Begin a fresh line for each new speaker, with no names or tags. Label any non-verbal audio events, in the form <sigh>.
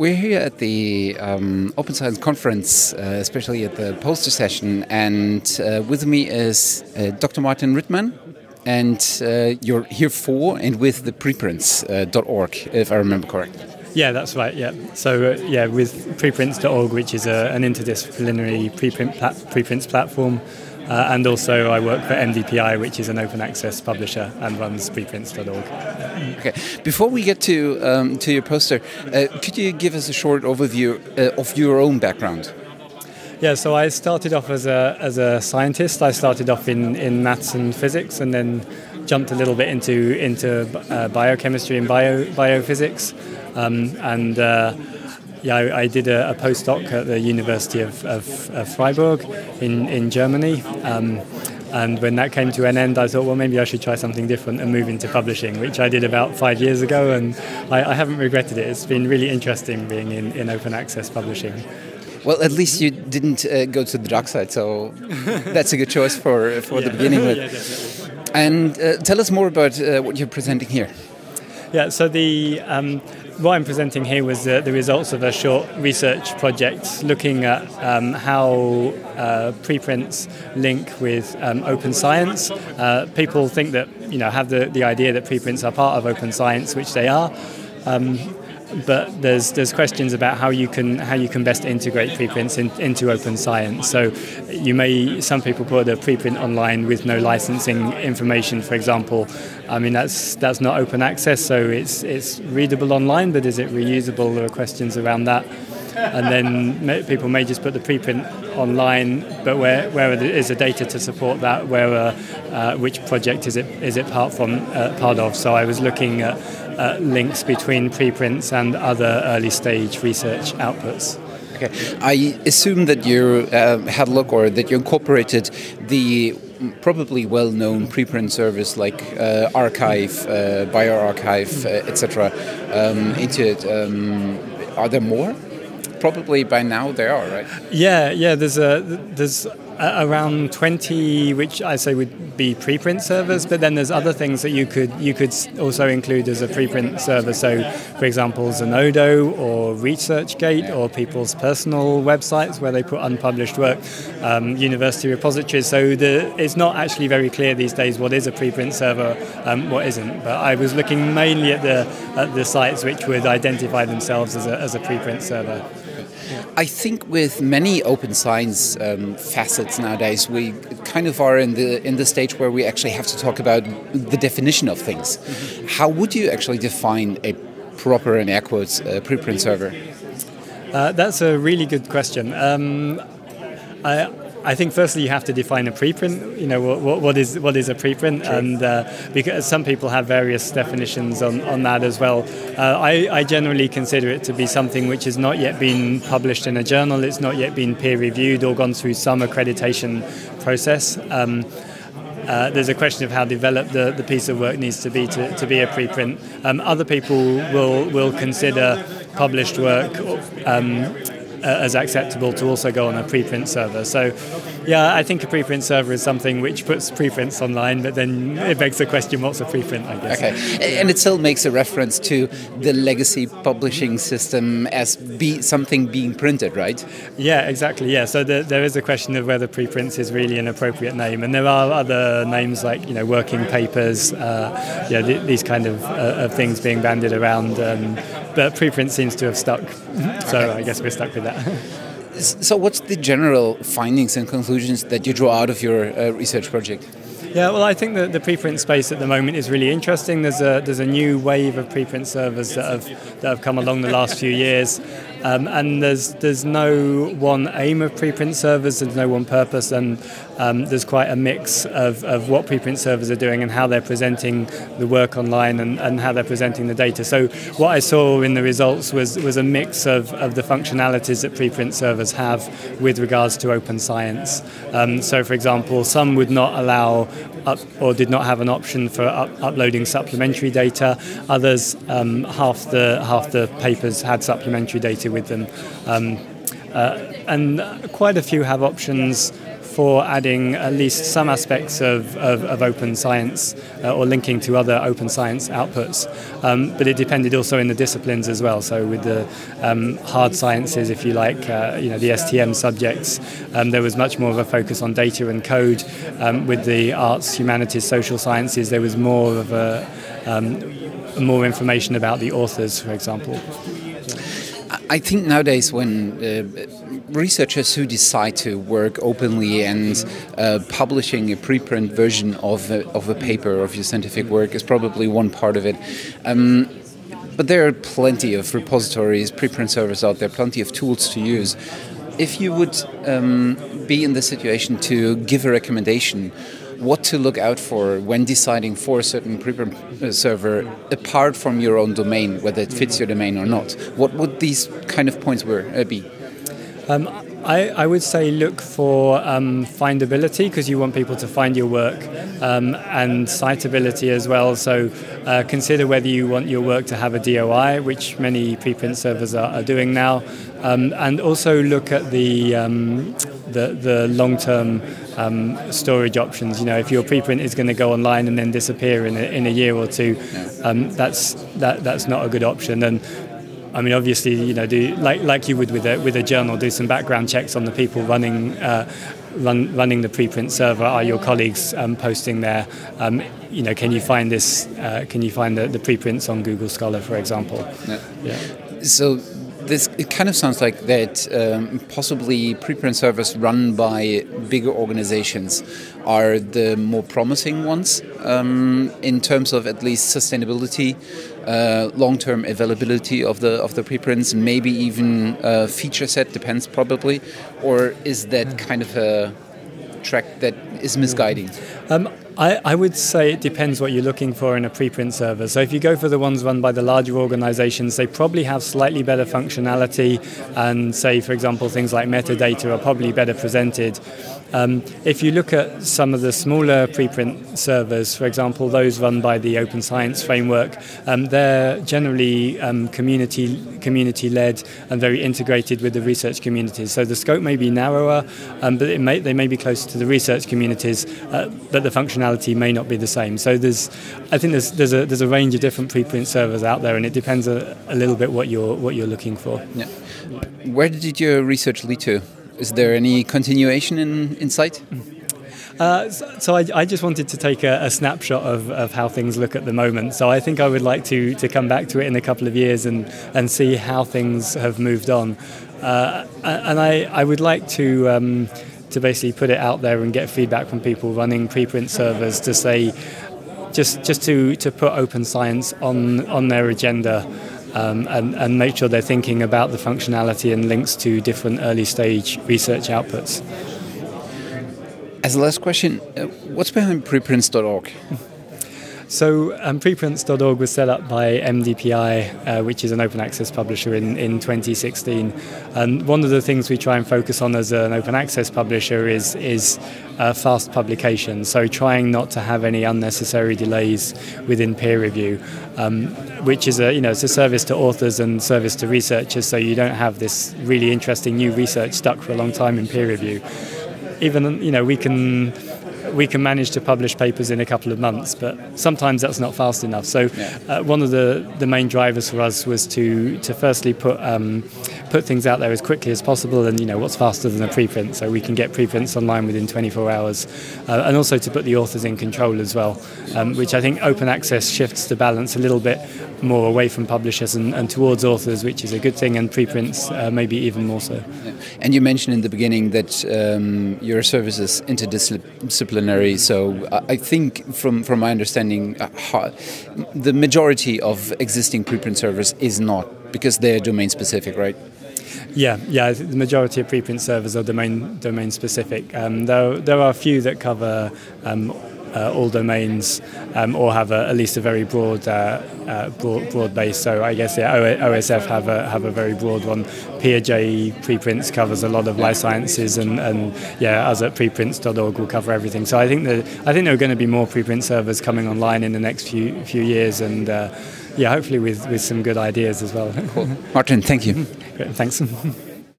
we're here at the um, Open Science Conference, uh, especially at the poster session, and uh, with me is uh, Dr. Martin Rittman, and uh, you're here for and with the preprints.org, if I remember correctly.
Yeah, that's right. Yeah. So uh, yeah, with preprints.org, which is a, an interdisciplinary preprint preprints platform, uh, and also I work for MDPI, which is an open access publisher and runs preprints.org.
Okay. Before we get to um, to your poster, uh, could you give us a short overview uh, of your own background?
Yeah, so I started off as a, as a scientist. I started off in, in maths and physics and then jumped a little bit into, into uh, biochemistry and bio, biophysics. Um, and uh, yeah, I, I, did a, a, postdoc at the University of, of, of Freiburg in, in Germany. Um, and when that came to an end, I thought, well, maybe I should try something different and move into publishing, which I did about five years ago. And I, I haven't regretted it. It's been really interesting being in, in open access publishing.
Well, at least you didn't uh, go to the dark side, so that's a good choice for for yeah. the beginning. <laughs> yeah, and uh, tell us more about uh, what you're presenting here.
Yeah, so the um, what I'm presenting here was the, the, results of a short research project looking at um, how uh, preprints link with um, open science. Uh, people think that you know have the, the idea that preprints are part of open science, which they are. Um, but there's there's questions about how you can how you can best integrate preprints in, into open science. So you may some people put a preprint online with no licensing information, for example. I mean that's that's not open access, so it's it's readable online, but is it reusable? There are questions around that. And then people may just put the preprint online, but where where is the data to support that? Where uh, uh, which project is it is it part from uh, part of? So I was looking at links between preprints and other early stage research outputs.
Okay. I assume that you uh, had a look or that you incorporated the probably well-known preprint service like uh, arXiv, uh, bioRxiv, uh, etc. Um, into it. Um, are there more? Probably by now they are, right?
Yeah, yeah. There's a there's around 20 which I say would be preprint servers but then there's other things that you could you could also include as a preprint server so for example Zenodo or ResearchGate or people's personal websites where they put unpublished work um, university repositories so the, it's not actually very clear these days what is a preprint server um, what isn't but I was looking mainly at the at the sites which would identify themselves as a, as a preprint server
I think with many open science um, facets nowadays, we kind of are in the in the stage where we actually have to talk about the definition of things. Mm -hmm. How would you actually define a proper, in air quotes, uh, preprint server?
Uh, that's a really good question. Um, I, I think firstly you have to define a preprint. You know what, what is what is a preprint, True. and uh, because some people have various definitions on, on that as well. Uh, I, I, generally consider it to be something which has not yet been published in a journal. It's not yet been peer reviewed or gone through some accreditation process. Um, uh, there's a question of how developed the, the piece of work needs to be to, to be a preprint. Um, other people will will consider published work um, Uh, as acceptable to also go on a preprint server. So, yeah, I think a preprint server is something which puts preprints online, but then it begs the question what's a preprint, I guess.
Okay, and it still makes a reference to the legacy publishing system as be something being printed, right?
Yeah, exactly. Yeah, so the, there is a question of whether preprints is really an appropriate name, and there are other names like you know working papers, uh, yeah, th- these kind of, uh, of things being bandied around. Um, but preprint seems to have stuck, <laughs> so I guess we're stuck with that. <laughs>
So, what's the general findings and conclusions that you draw out of your uh, research project?
Yeah, well, I think that the preprint space at the moment is really interesting. There's a there's a new wave of preprint servers that have that have come along the last few years, um, and there's there's no one aim of preprint servers. There's no one purpose, and um, there's quite a mix of, of what preprint servers are doing and how they're presenting the work online and, and how they're presenting the data. So what I saw in the results was was a mix of, of the functionalities that preprint servers have with regards to open science. Um, so, for example, some would not allow up, or did not have an option for up, uploading supplementary data. Others, um, half the half the papers had supplementary data with them, um, uh, and quite a few have options for adding at least some aspects of, of, of open science uh, or linking to other open science outputs. Um, but it depended also in the disciplines as well. So with the um, hard sciences, if you like, uh, you know, the STM subjects, um, there was much more of a focus on data and code. Um, with the arts, humanities, social sciences, there was more of a um, more information about the authors, for example.
I think nowadays when uh, researchers who decide to work openly and uh, publishing a preprint version of a, of a paper of your scientific work is probably one part of it. Um, but there are plenty of repositories, preprint servers out there, plenty of tools to use. If you would um, be in the situation to give a recommendation, what to look out for when deciding for a certain preprint uh, server apart from your own domain, whether it fits your domain or not, what would these kind of points were, uh, be?
Um, I, I, would say look for um, findability because you want people to find your work um, and citability as well. So uh, consider whether you want your work to have a DOI, which many preprint servers are, are doing now, um, and also look at the um, the, the long-term um, storage options. You know, if your preprint is going to go online and then disappear in a, in a year or two, that's that, that's not a good option. And I mean, obviously, you know, do like like you would with a with a journal, do some background checks on the people running. Uh, run, running the preprint server are your colleagues um, posting there um, you know can you find this uh, can you find the, the preprints on Google Scholar for example
yeah. yeah. so this it kind of sounds like that um, possibly preprint servers run by bigger organizations are the more promising ones um, in terms of at least sustainability, uh, long-term availability of the of the preprints, maybe even a feature set depends probably, or is that kind of a track that is misguiding?
Um, I, I, would say it depends what you're looking for in a preprint server. So if you go for the ones run by the larger organizations, they probably have slightly better functionality and say, for example, things like metadata are probably better presented. Um, if you look at some of the smaller preprint servers, for example, those run by the Open Science Framework, um, they're generally um, community community led and very integrated with the research communities. So the scope may be narrower, um, but may, they may be closer to the research communities, uh, but the functionality may not be the same. So there's, I think there's there's a there's a range of different preprint servers out there, and it depends a, a little bit what you're what you're looking for.
Yeah. Where did your research lead to? Is there any continuation in, in sight?
Uh, so, so I, I, just wanted to take a, a snapshot of, of, how things look at the moment. So I think I would like to, to come back to it in a couple of years and, and see how things have moved on. Uh, and I, I would like to um, to basically put it out there and get feedback from people running preprint servers to say just just to, to put open science on on their agenda um, and, and make sure they're thinking about the functionality and links to different early stage research outputs.
As a last question, uh, what's behind preprints.org? <laughs>
So um, preprints.org was set up by MDPI, uh, which is an open access publisher in, in 2016. And one of the things we try and focus on as an open access publisher is, is uh, fast publication. So trying not to have any unnecessary delays within peer review, um, which is a, you know, it's a service to authors and service to researchers so you don't have this really interesting new research stuck for a long time in peer review. Even, you know, we can we can manage to publish papers in a couple of months, but sometimes that's not fast enough. So, uh, one of the, the main drivers for us was to to firstly put um, put things out there as quickly as possible, and you know what's faster than a preprint, so we can get preprints online within 24 hours, uh, and also to put the authors in control as well, um, which I think open access shifts the balance a little bit more away from publishers and, and towards authors, which is a good thing, and preprints uh, maybe even more so.
And you mentioned in the beginning that um, your service is interdisciplinary, so I think from from my understanding, uh, the majority of existing preprint servers is not because they're domain specific, right?
Yeah, yeah. The majority of preprint servers are domain domain specific. Um, there, there are a few that cover um, uh, all domains um, or have a, at least a very broad, uh, uh, broad, broad base. So I guess yeah, OSF have a have a very broad one. Peerj preprints covers a lot of life sciences, and, and yeah, us at preprints.org will cover everything. So I think that I think there are going to be more preprint servers coming online in the next few few years, and uh, yeah, hopefully with with some good ideas as well.
Cool. Martin, thank you. <laughs>
Great, thanks. <laughs>